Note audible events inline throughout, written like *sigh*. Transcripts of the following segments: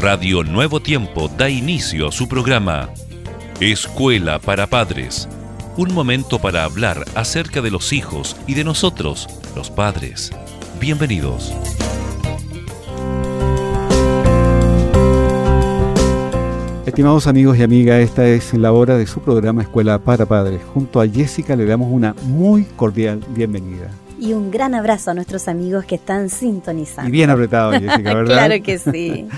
Radio Nuevo Tiempo da inicio a su programa Escuela para Padres. Un momento para hablar acerca de los hijos y de nosotros, los padres. Bienvenidos. Estimados amigos y amigas, esta es la hora de su programa Escuela para Padres. Junto a Jessica le damos una muy cordial bienvenida. Y un gran abrazo a nuestros amigos que están sintonizando. Y bien apretado, *laughs* Jessica, ¿verdad? claro que sí. *laughs*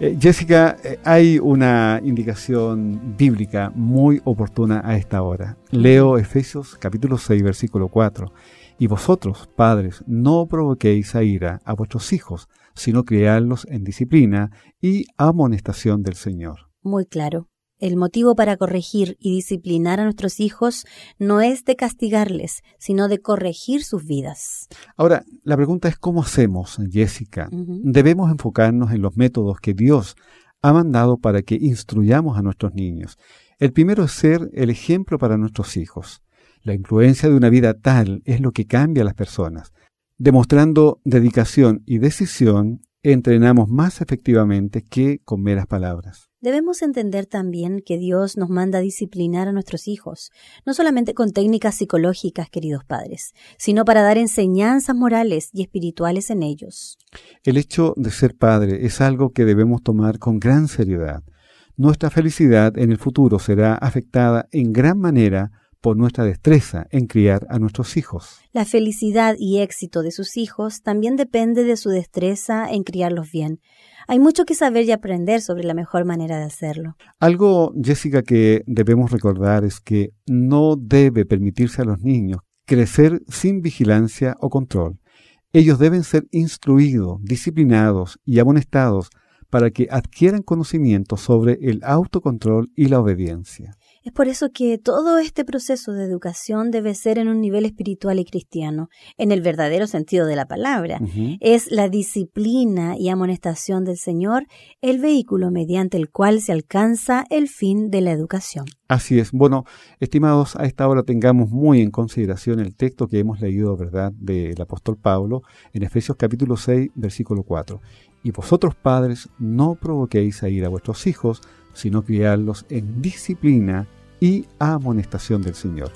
Eh, Jessica, eh, hay una indicación bíblica muy oportuna a esta hora. Leo Efesios capítulo 6, versículo 4. Y vosotros, padres, no provoquéis a ira a vuestros hijos, sino criadlos en disciplina y amonestación del Señor. Muy claro. El motivo para corregir y disciplinar a nuestros hijos no es de castigarles, sino de corregir sus vidas. Ahora, la pregunta es cómo hacemos, Jessica. Debemos enfocarnos en los métodos que Dios ha mandado para que instruyamos a nuestros niños. El primero es ser el ejemplo para nuestros hijos. La influencia de una vida tal es lo que cambia a las personas. Demostrando dedicación y decisión, entrenamos más efectivamente que con meras palabras. Debemos entender también que Dios nos manda a disciplinar a nuestros hijos, no solamente con técnicas psicológicas, queridos padres, sino para dar enseñanzas morales y espirituales en ellos. El hecho de ser padre es algo que debemos tomar con gran seriedad. Nuestra felicidad en el futuro será afectada en gran manera por nuestra destreza en criar a nuestros hijos. La felicidad y éxito de sus hijos también depende de su destreza en criarlos bien. Hay mucho que saber y aprender sobre la mejor manera de hacerlo. Algo, Jessica, que debemos recordar es que no debe permitirse a los niños crecer sin vigilancia o control. Ellos deben ser instruidos, disciplinados y amonestados para que adquieran conocimiento sobre el autocontrol y la obediencia. Es por eso que todo este proceso de educación debe ser en un nivel espiritual y cristiano, en el verdadero sentido de la palabra. Es la disciplina y amonestación del Señor el vehículo mediante el cual se alcanza el fin de la educación. Así es. Bueno, estimados, a esta hora tengamos muy en consideración el texto que hemos leído, ¿verdad?, del apóstol Pablo en Efesios capítulo 6, versículo 4. Y vosotros padres no provoquéis a ir a vuestros hijos, sino criarlos en disciplina y amonestación del Señor.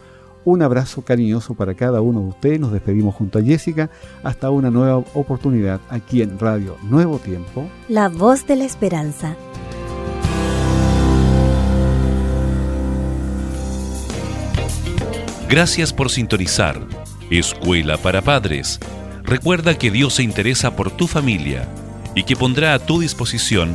Un abrazo cariñoso para cada uno de ustedes. Nos despedimos junto a Jessica hasta una nueva oportunidad aquí en Radio Nuevo Tiempo. La voz de la esperanza. Gracias por sintonizar. Escuela para Padres. Recuerda que Dios se interesa por tu familia y que pondrá a tu disposición